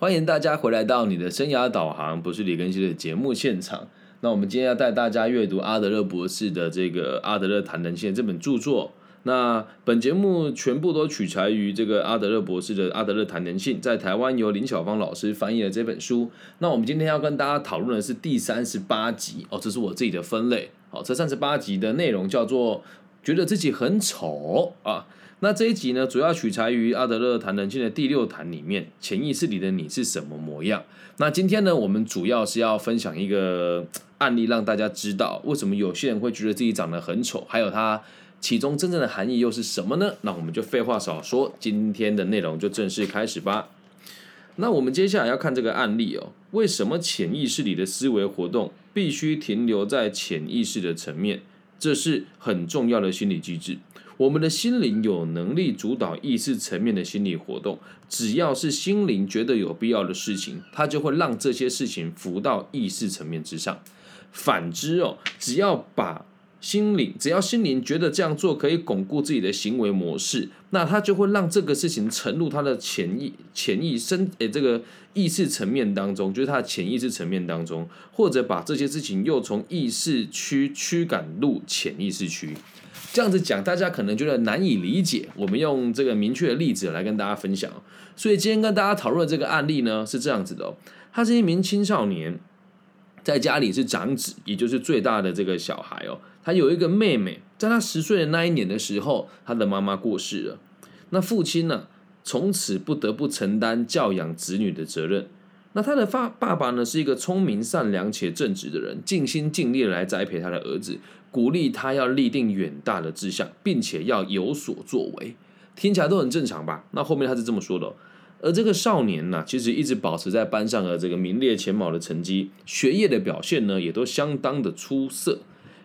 欢迎大家回来到你的生涯导航，不是李根熙的节目现场。那我们今天要带大家阅读阿德勒博士的这个《阿德勒谈人性》这本著作。那本节目全部都取材于这个阿德勒博士的《阿德勒谈人性》，在台湾由林小芳老师翻译的这本书。那我们今天要跟大家讨论的是第三十八集哦，这是我自己的分类。好，这三十八集的内容叫做“觉得自己很丑”啊。那这一集呢，主要取材于阿德勒谈人性的第六谈里面，潜意识里的你是什么模样？那今天呢，我们主要是要分享一个案例，让大家知道为什么有些人会觉得自己长得很丑，还有它其中真正的含义又是什么呢？那我们就废话少说，今天的内容就正式开始吧。那我们接下来要看这个案例哦，为什么潜意识里的思维活动必须停留在潜意识的层面？这是很重要的心理机制。我们的心灵有能力主导意识层面的心理活动，只要是心灵觉得有必要的事情，它就会让这些事情浮到意识层面之上。反之哦，只要把心灵，只要心灵觉得这样做可以巩固自己的行为模式，那它就会让这个事情沉入它的潜意、潜意深诶这个意识层面当中，就是它的潜意识层面当中，或者把这些事情又从意识区驱赶入潜意识区。这样子讲，大家可能觉得难以理解。我们用这个明确的例子来跟大家分享。所以今天跟大家讨论的这个案例呢，是这样子的哦：他是一名青少年，在家里是长子，也就是最大的这个小孩哦。他有一个妹妹，在他十岁的那一年的时候，他的妈妈过世了。那父亲呢，从此不得不承担教养子女的责任。那他的爸爸爸呢，是一个聪明、善良且正直的人，尽心尽力来栽培他的儿子。鼓励他要立定远大的志向，并且要有所作为，听起来都很正常吧？那后面他是这么说的，而这个少年呢，其实一直保持在班上的这个名列前茅的成绩，学业的表现呢，也都相当的出色，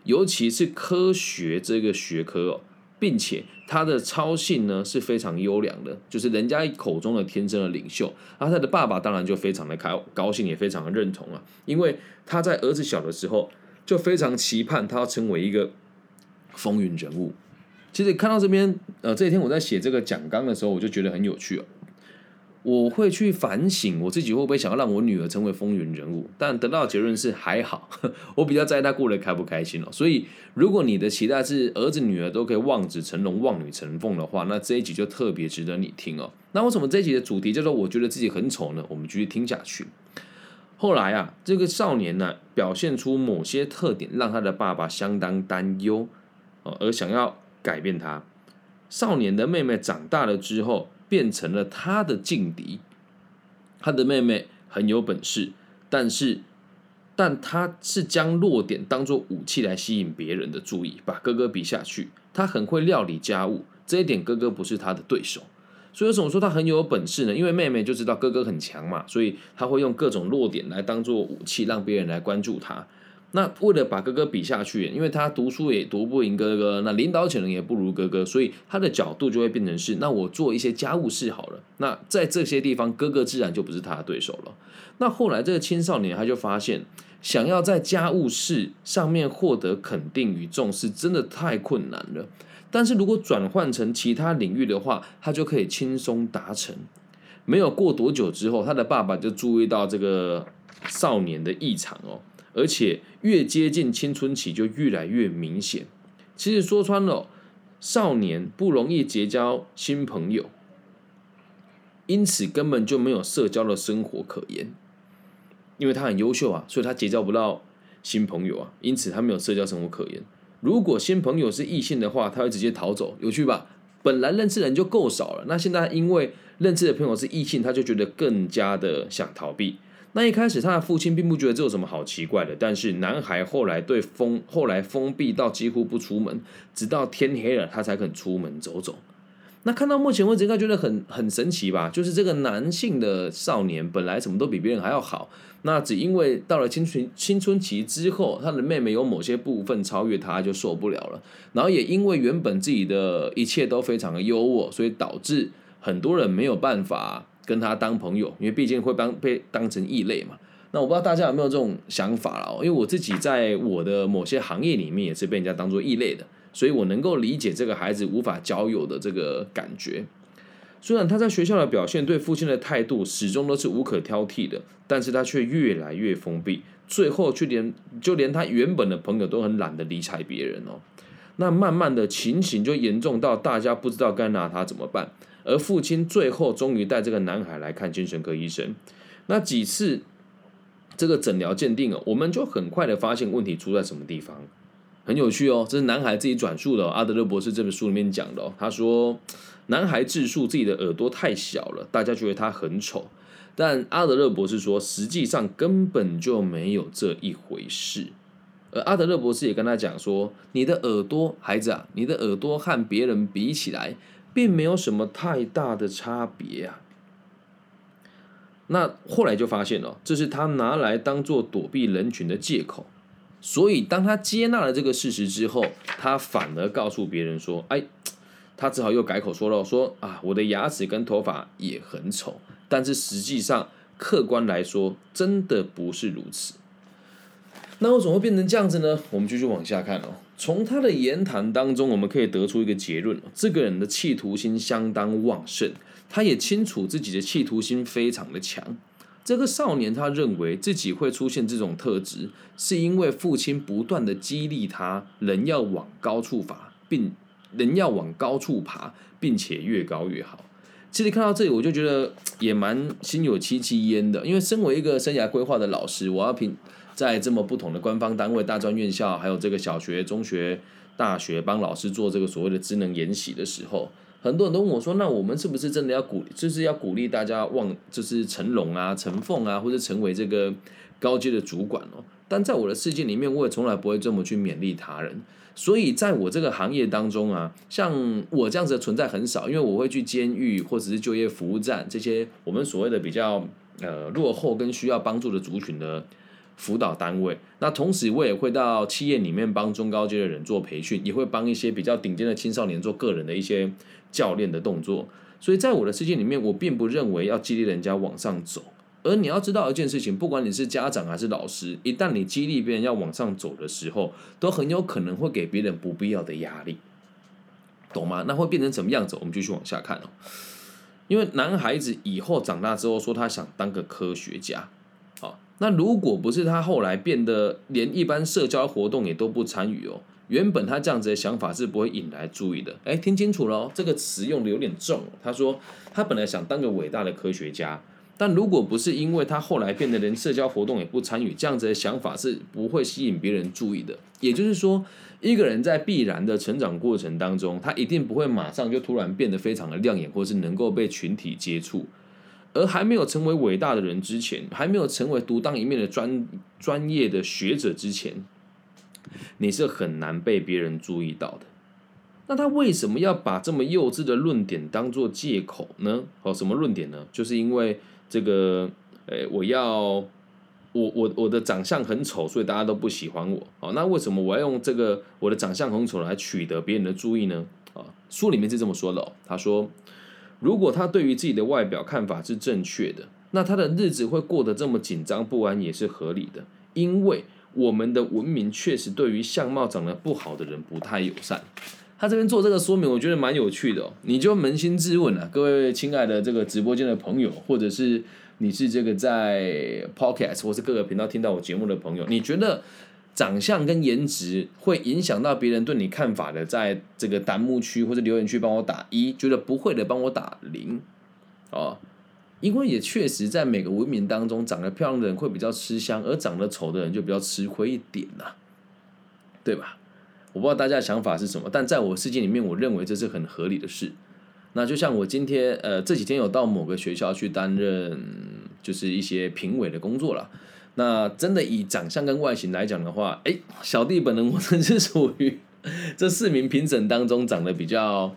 尤其是科学这个学科哦，并且他的操性呢是非常优良的，就是人家口中的天生的领袖。而他的爸爸当然就非常的开高兴，也非常的认同啊，因为他在儿子小的时候。就非常期盼他要成为一个风云人物。其实看到这边，呃，这一天我在写这个讲纲的时候，我就觉得很有趣哦。我会去反省我自己会不会想要让我女儿成为风云人物，但得到的结论是还好。我比较在意她过得开不开心哦。所以，如果你的期待是儿子女儿都可以望子成龙、望女成凤的话，那这一集就特别值得你听哦。那为什么这一集的主题叫做“我觉得自己很丑”呢？我们继续听下去。后来啊，这个少年呢，表现出某些特点，让他的爸爸相当担忧，哦，而想要改变他。少年的妹妹长大了之后，变成了他的劲敌。他的妹妹很有本事，但是，但他是将弱点当做武器来吸引别人的注意，把哥哥比下去。他很会料理家务，这一点哥哥不是他的对手。所以为什么说他很有本事呢？因为妹妹就知道哥哥很强嘛，所以他会用各种弱点来当做武器，让别人来关注他。那为了把哥哥比下去，因为他读书也读不赢哥哥，那领导潜能也不如哥哥，所以他的角度就会变成是：那我做一些家务事好了。那在这些地方，哥哥自然就不是他的对手了。那后来这个青少年他就发现，想要在家务事上面获得肯定与重视，真的太困难了。但是如果转换成其他领域的话，他就可以轻松达成。没有过多久之后，他的爸爸就注意到这个少年的异常哦，而且越接近青春期就越来越明显。其实说穿了，少年不容易结交新朋友，因此根本就没有社交的生活可言。因为他很优秀啊，所以他结交不到新朋友啊，因此他没有社交生活可言。如果新朋友是异性的话，他会直接逃走，有趣吧？本来认识人就够少了，那现在因为认识的朋友是异性，他就觉得更加的想逃避。那一开始他的父亲并不觉得这有什么好奇怪的，但是男孩后来对封后来封闭到几乎不出门，直到天黑了他才肯出门走走。那看到目前为止，应该觉得很很神奇吧？就是这个男性的少年本来什么都比别人还要好，那只因为到了青春青春期之后，他的妹妹有某些部分超越他，就受不了了。然后也因为原本自己的一切都非常的优渥，所以导致很多人没有办法跟他当朋友，因为毕竟会当被当成异类嘛。那我不知道大家有没有这种想法了？因为我自己在我的某些行业里面也是被人家当做异类的。所以我能够理解这个孩子无法交友的这个感觉，虽然他在学校的表现对父亲的态度始终都是无可挑剔的，但是他却越来越封闭，最后却连就连他原本的朋友都很懒得理睬别人哦。那慢慢的情形就严重到大家不知道该拿他怎么办，而父亲最后终于带这个男孩来看精神科医生。那几次这个诊疗鉴定啊，我们就很快的发现问题出在什么地方。很有趣哦，这是男孩自己转述的，阿德勒博士这本书里面讲的哦。他说，男孩自述自己的耳朵太小了，大家觉得他很丑。但阿德勒博士说，实际上根本就没有这一回事。而阿德勒博士也跟他讲说，你的耳朵，孩子啊，你的耳朵和别人比起来，并没有什么太大的差别啊。那后来就发现了，这是他拿来当做躲避人群的借口。所以，当他接纳了这个事实之后，他反而告诉别人说：“哎，他只好又改口说了，说啊，我的牙齿跟头发也很丑。但是实际上，客观来说，真的不是如此。那为什么会变成这样子呢？我们继续往下看哦。从他的言谈当中，我们可以得出一个结论：这个人的企图心相当旺盛，他也清楚自己的企图心非常的强。”这个少年他认为自己会出现这种特质，是因为父亲不断的激励他，人要往高处爬，并人要往高处爬，并且越高越好。其实看到这里，我就觉得也蛮心有戚戚焉的，因为身为一个生涯规划的老师，我要凭在这么不同的官方单位、大专院校，还有这个小学、中学、大学，帮老师做这个所谓的智能研习的时候。很多人都问我说：“那我们是不是真的要鼓，就是要鼓励大家望，就是成龙啊、成凤啊，或者成为这个高阶的主管哦？”但在我的世界里面，我也从来不会这么去勉励他人。所以在我这个行业当中啊，像我这样子的存在很少，因为我会去监狱或者是就业服务站这些我们所谓的比较呃落后跟需要帮助的族群的。辅导单位，那同时我也会到企业里面帮中高阶的人做培训，也会帮一些比较顶尖的青少年做个人的一些教练的动作。所以在我的世界里面，我并不认为要激励人家往上走。而你要知道一件事情，不管你是家长还是老师，一旦你激励别人要往上走的时候，都很有可能会给别人不必要的压力，懂吗？那会变成什么样子？我们继续往下看哦。因为男孩子以后长大之后说他想当个科学家。那如果不是他后来变得连一般社交活动也都不参与哦，原本他这样子的想法是不会引来注意的。哎，听清楚了哦，这个词用的有点重。他说他本来想当个伟大的科学家，但如果不是因为他后来变得连社交活动也不参与，这样子的想法是不会吸引别人注意的。也就是说，一个人在必然的成长过程当中，他一定不会马上就突然变得非常的亮眼，或是能够被群体接触。而还没有成为伟大的人之前，还没有成为独当一面的专专业的学者之前，你是很难被别人注意到的。那他为什么要把这么幼稚的论点当做借口呢？哦，什么论点呢？就是因为这个，诶，我要我我我的长相很丑，所以大家都不喜欢我。哦，那为什么我要用这个我的长相很丑来取得别人的注意呢？啊，书里面是这么说的哦，他说。如果他对于自己的外表看法是正确的，那他的日子会过得这么紧张不安也是合理的。因为我们的文明确实对于相貌长得不好的人不太友善。他这边做这个说明，我觉得蛮有趣的哦。你就扪心自问啊，各位亲爱的这个直播间的朋友，或者是你是这个在 Podcast 或是各个频道听到我节目的朋友，你觉得？长相跟颜值会影响到别人对你看法的，在这个弹幕区或者留言区帮我打一，觉得不会的帮我打零，哦，因为也确实在每个文明当中，长得漂亮的人会比较吃香，而长得丑的人就比较吃亏一点呐，对吧？我不知道大家的想法是什么，但在我世界里面，我认为这是很合理的事。那就像我今天呃这几天有到某个学校去担任，就是一些评委的工作了。那真的以长相跟外形来讲的话，哎，小弟本人我真是属于这四名评审当中长得比较，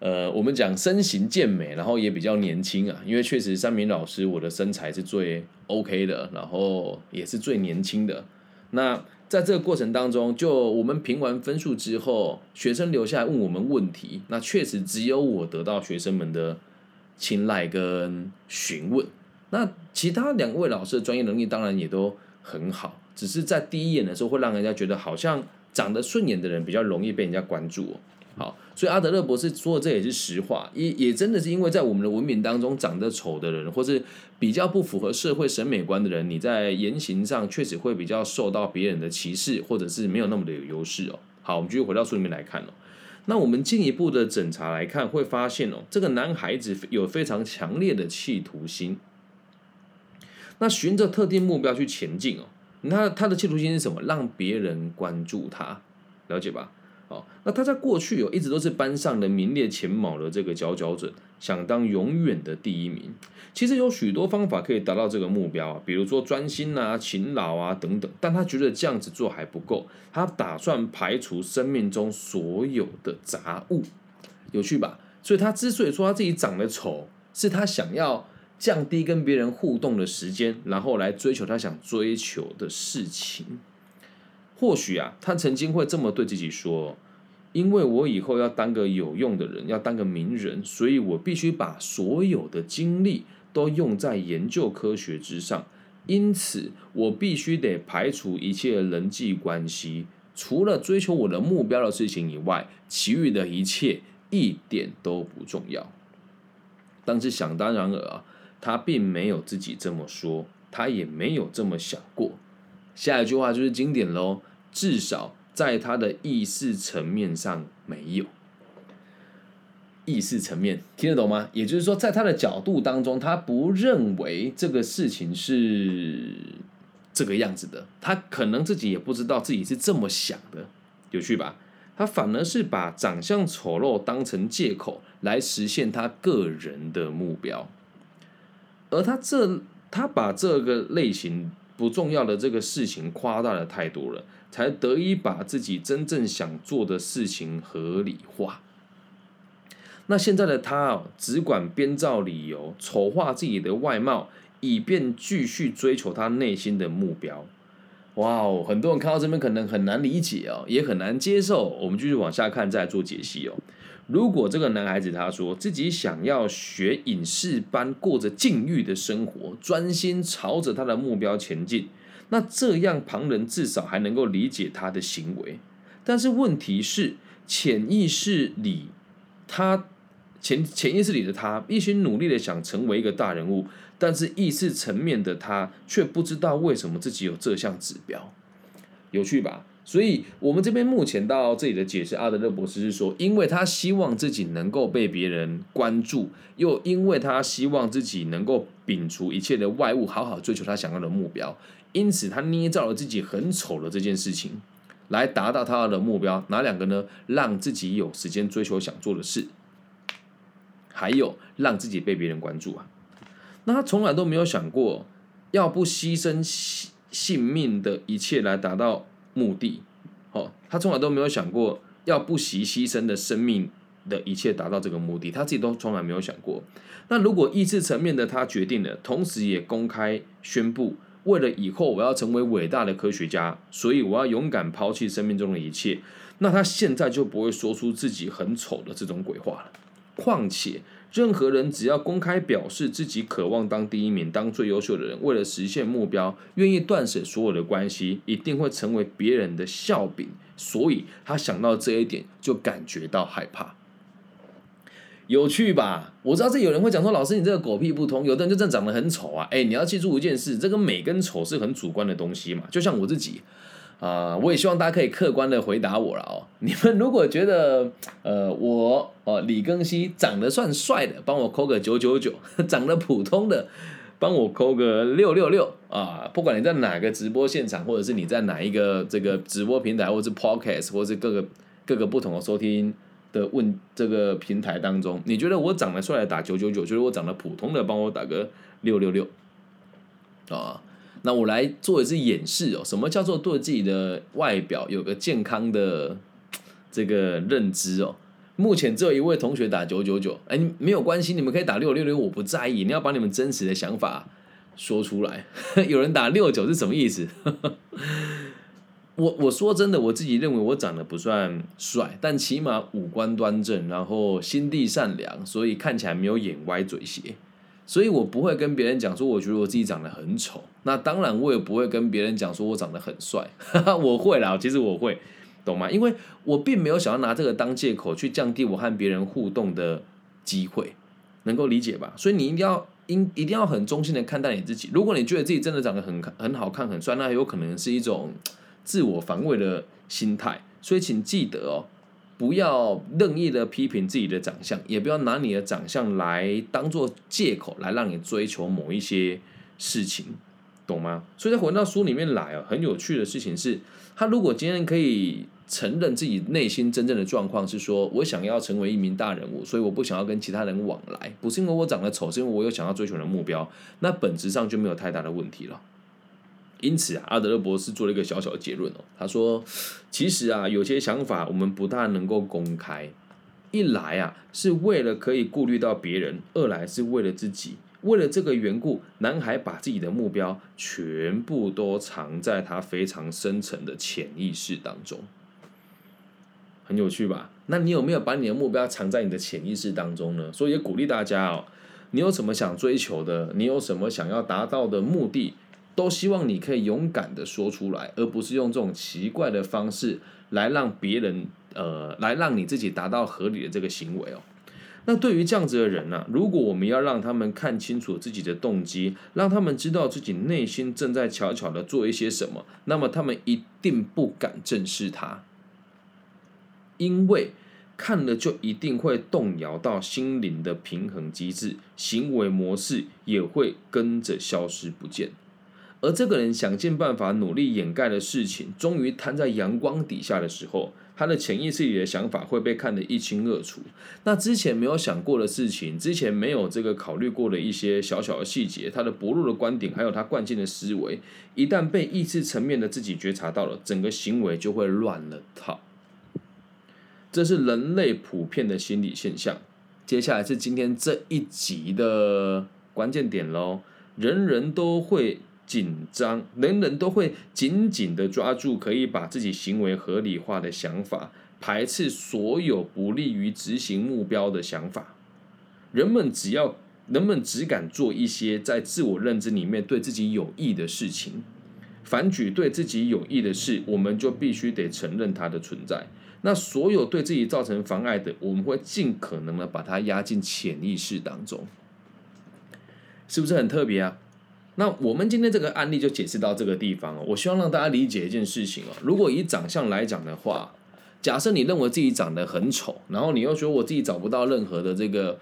呃，我们讲身形健美，然后也比较年轻啊。因为确实三名老师我的身材是最 OK 的，然后也是最年轻的。那在这个过程当中，就我们评完分数之后，学生留下来问我们问题，那确实只有我得到学生们的青睐跟询问。那其他两位老师的专业能力当然也都很好，只是在第一眼的时候会让人家觉得好像长得顺眼的人比较容易被人家关注哦。好，所以阿德勒博士说的这也是实话，也也真的是因为在我们的文明当中，长得丑的人，或是比较不符合社会审美观的人，你在言行上确实会比较受到别人的歧视，或者是没有那么的有优势哦。好，我们继续回到书里面来看哦。那我们进一步的诊查来看，会发现哦，这个男孩子有非常强烈的企图心。那循着特定目标去前进哦，那他的企图心是什么？让别人关注他，了解吧？哦，那他在过去有一直都是班上的名列前茅的这个佼佼者，想当永远的第一名。其实有许多方法可以达到这个目标啊，比如说专心啊、勤劳啊等等。但他觉得这样子做还不够，他打算排除生命中所有的杂物，有趣吧？所以他之所以说他自己长得丑，是他想要降低跟别人互动的时间，然后来追求他想追求的事情。或许啊，他曾经会这么对自己说：“因为我以后要当个有用的人，要当个名人，所以我必须把所有的精力都用在研究科学之上。因此，我必须得排除一切人际关系，除了追求我的目标的事情以外，其余的一切一点都不重要。”但是想当然尔啊，他并没有自己这么说，他也没有这么想过。下一句话就是经典喽，至少在他的意识层面上没有意识层面听得懂吗？也就是说，在他的角度当中，他不认为这个事情是这个样子的，他可能自己也不知道自己是这么想的，有趣吧？他反而是把长相丑陋当成借口来实现他个人的目标，而他这他把这个类型。不重要的这个事情夸大了太多了，才得以把自己真正想做的事情合理化。那现在的他哦，只管编造理由，丑化自己的外貌，以便继续追求他内心的目标。哇哦，很多人看到这边可能很难理解哦，也很难接受。我们继续往下看，再做解析哦。如果这个男孩子他说自己想要学隐士般过着禁欲的生活，专心朝着他的目标前进，那这样旁人至少还能够理解他的行为。但是问题是，潜意识里他潜潜意识里的他一心努力的想成为一个大人物，但是意识层面的他却不知道为什么自己有这项指标，有趣吧？所以，我们这边目前到这里的解释，阿德勒博士是说，因为他希望自己能够被别人关注，又因为他希望自己能够摒除一切的外物，好好追求他想要的目标，因此他捏造了自己很丑的这件事情，来达到他的目标。哪两个呢？让自己有时间追求想做的事，还有让自己被别人关注啊。那他从来都没有想过，要不牺牲性命的一切来达到。目的，哦，他从来都没有想过要不惜牺牲的生命的一切达到这个目的，他自己都从来没有想过。那如果意志层面的他决定了，同时也公开宣布，为了以后我要成为伟大的科学家，所以我要勇敢抛弃生命中的一切，那他现在就不会说出自己很丑的这种鬼话了。况且。任何人只要公开表示自己渴望当第一名、当最优秀的人，为了实现目标，愿意断舍所有的关系，一定会成为别人的笑柄。所以他想到这一点，就感觉到害怕。有趣吧？我知道这有人会讲说：“老师，你这个狗屁不通。”有的人就真的长得很丑啊！哎，你要记住一件事，这个美跟丑是很主观的东西嘛。就像我自己。啊，我也希望大家可以客观的回答我了哦。你们如果觉得，呃，我哦李庚希长得算帅的，帮我扣个九九九；长得普通的，帮我扣个六六六啊。不管你在哪个直播现场，或者是你在哪一个这个直播平台，或者是 Podcast，或者是各个各个不同的收听的问这个平台当中，你觉得我长得帅的打九九九，觉得我长得普通的帮我打个六六六啊。那我来做一次演示哦，什么叫做对自己的外表有个健康的这个认知哦？目前只有一位同学打九九九，哎，没有关系，你们可以打六六六，我不在意。你要把你们真实的想法说出来。有人打六九是什么意思？我我说真的，我自己认为我长得不算帅，但起码五官端正，然后心地善良，所以看起来没有眼歪嘴斜。所以我不会跟别人讲说，我觉得我自己长得很丑。那当然，我也不会跟别人讲说我长得很帅。我会啦，其实我会，懂吗？因为我并没有想要拿这个当借口去降低我和别人互动的机会，能够理解吧？所以你一定要应一定要很中性的看待你自己。如果你觉得自己真的长得很很好看、很帅，那有可能是一种自我防卫的心态。所以请记得哦，不要任意的批评自己的长相，也不要拿你的长相来当做借口来让你追求某一些事情，懂吗？所以在回到书里面来啊，很有趣的事情是，他如果今天可以。承认自己内心真正的状况是说，我想要成为一名大人物，所以我不想要跟其他人往来，不是因为我长得丑，是因为我有想要追求的目标，那本质上就没有太大的问题了。因此啊，阿德勒博士做了一个小小的结论哦，他说，其实啊，有些想法我们不大能够公开，一来啊是为了可以顾虑到别人，二来是为了自己。为了这个缘故，男孩把自己的目标全部都藏在他非常深层的潜意识当中。很有趣吧？那你有没有把你的目标藏在你的潜意识当中呢？所以也鼓励大家哦，你有什么想追求的，你有什么想要达到的目的，都希望你可以勇敢的说出来，而不是用这种奇怪的方式来让别人呃，来让你自己达到合理的这个行为哦。那对于这样子的人呢，如果我们要让他们看清楚自己的动机，让他们知道自己内心正在悄悄的做一些什么，那么他们一定不敢正视他。因为看了就一定会动摇到心灵的平衡机制，行为模式也会跟着消失不见。而这个人想尽办法努力掩盖的事情，终于摊在阳光底下的时候，他的潜意识里的想法会被看得一清二楚。那之前没有想过的事情，之前没有这个考虑过的一些小小的细节，他的薄弱的观点，还有他惯性的思维，一旦被意识层面的自己觉察到了，整个行为就会乱了套。这是人类普遍的心理现象。接下来是今天这一集的关键点喽。人人都会紧张，人人都会紧紧的抓住可以把自己行为合理化的想法，排斥所有不利于执行目标的想法。人们只要人们只敢做一些在自我认知里面对自己有益的事情。反举对自己有益的事，我们就必须得承认它的存在。那所有对自己造成妨碍的，我们会尽可能的把它压进潜意识当中，是不是很特别啊？那我们今天这个案例就解释到这个地方哦。我希望让大家理解一件事情哦。如果以长相来讲的话，假设你认为自己长得很丑，然后你又觉得我自己找不到任何的这个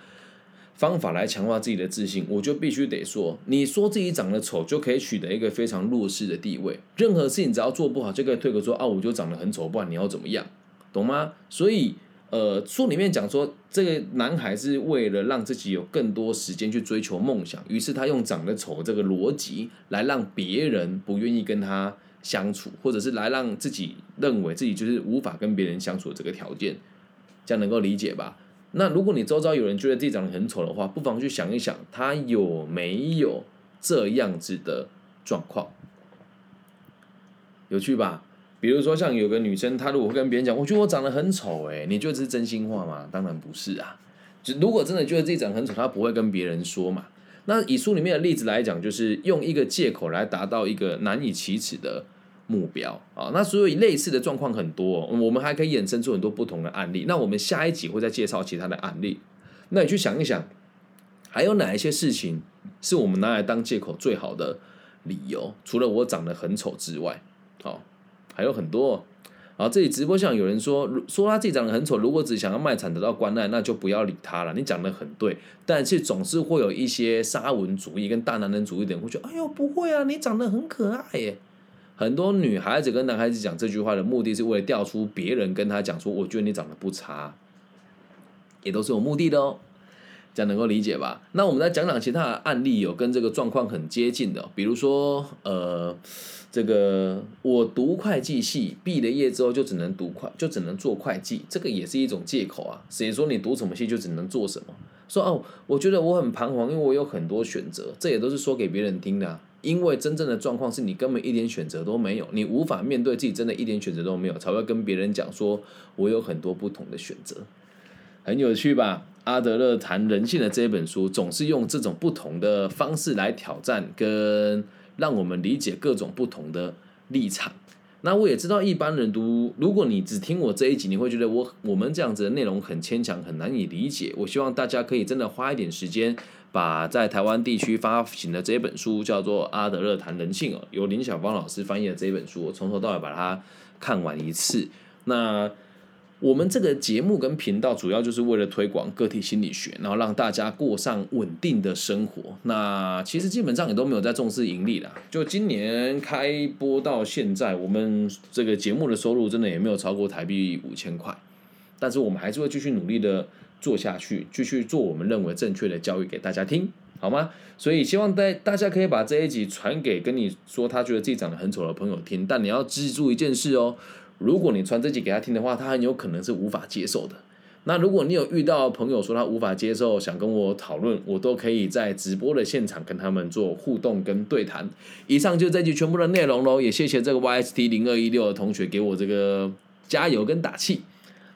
方法来强化自己的自信，我就必须得说，你说自己长得丑就可以取得一个非常弱势的地位。任何事情只要做不好，就可以推个说啊，我就长得很丑，不然你要怎么样？懂吗？所以，呃，书里面讲说，这个男孩是为了让自己有更多时间去追求梦想，于是他用长得丑这个逻辑来让别人不愿意跟他相处，或者是来让自己认为自己就是无法跟别人相处的这个条件，这样能够理解吧？那如果你周遭有人觉得自己长得很丑的话，不妨去想一想，他有没有这样子的状况？有趣吧？比如说，像有个女生，她如果会跟别人讲，我觉得我长得很丑，哎，你觉得这是真心话吗？当然不是啊。就如果真的觉得自己长得很丑，她不会跟别人说嘛。那以书里面的例子来讲，就是用一个借口来达到一个难以启齿的目标啊。那所以类似的状况很多，我们还可以衍生出很多不同的案例。那我们下一集会再介绍其他的案例。那你去想一想，还有哪一些事情是我们拿来当借口最好的理由？除了我长得很丑之外，好。还有很多，然后这里直播上有人说说他自己长得很丑，如果只想要卖惨得到关爱，那就不要理他了。你讲的很对，但是总是会有一些沙文主义跟大男人主义的人会觉得，哎呦不会啊，你长得很可爱耶。很多女孩子跟男孩子讲这句话的目的是为了调出别人跟他讲说，我觉得你长得不差，也都是有目的的哦。这样能够理解吧？那我们再讲讲其他的案例，有跟这个状况很接近的，比如说呃。这个我读会计系，毕了业之后就只能读会，就只能做会计，这个也是一种借口啊。谁说你读什么系就只能做什么？说哦，我觉得我很彷徨，因为我有很多选择，这也都是说给别人听的。因为真正的状况是你根本一点选择都没有，你无法面对自己真的一点选择都没有，才会跟别人讲说我有很多不同的选择，很有趣吧？阿德勒谈人性的这一本书，总是用这种不同的方式来挑战跟。让我们理解各种不同的立场。那我也知道一般人读，如果你只听我这一集，你会觉得我我们这样子的内容很牵强，很难以理解。我希望大家可以真的花一点时间，把在台湾地区发行的这一本书叫做《阿德勒谈人性》哦，由林小芳老师翻译的这一本书，我从头到尾把它看完一次。那我们这个节目跟频道主要就是为了推广个体心理学，然后让大家过上稳定的生活。那其实基本上也都没有在重视盈利啦。就今年开播到现在，我们这个节目的收入真的也没有超过台币五千块。但是我们还是会继续努力的做下去，继续做我们认为正确的教育给大家听，好吗？所以希望大大家可以把这一集传给跟你说他觉得自己长得很丑的朋友听。但你要记住一件事哦。如果你传这集给他听的话，他很有可能是无法接受的。那如果你有遇到朋友说他无法接受，想跟我讨论，我都可以在直播的现场跟他们做互动跟对谈。以上就这集全部的内容喽，也谢谢这个 YST 零二一六的同学给我这个加油跟打气。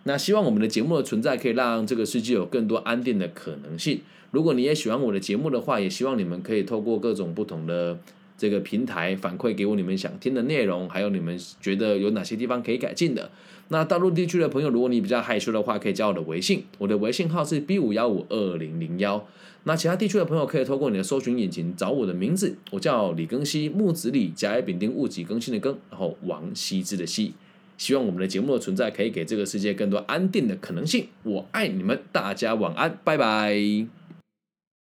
那希望我们的节目的存在可以让这个世界有更多安定的可能性。如果你也喜欢我的节目的话，也希望你们可以透过各种不同的。这个平台反馈给我你们想听的内容，还有你们觉得有哪些地方可以改进的。那大陆地区的朋友，如果你比较害羞的话，可以加我的微信，我的微信号是 B 五幺五二零零幺。那其他地区的朋友可以透过你的搜寻引擎找我的名字，我叫李更新，木子李，甲乙丙丁戊己更新的更，然后王羲之的羲。希望我们的节目的存在可以给这个世界更多安定的可能性。我爱你们，大家晚安，拜拜。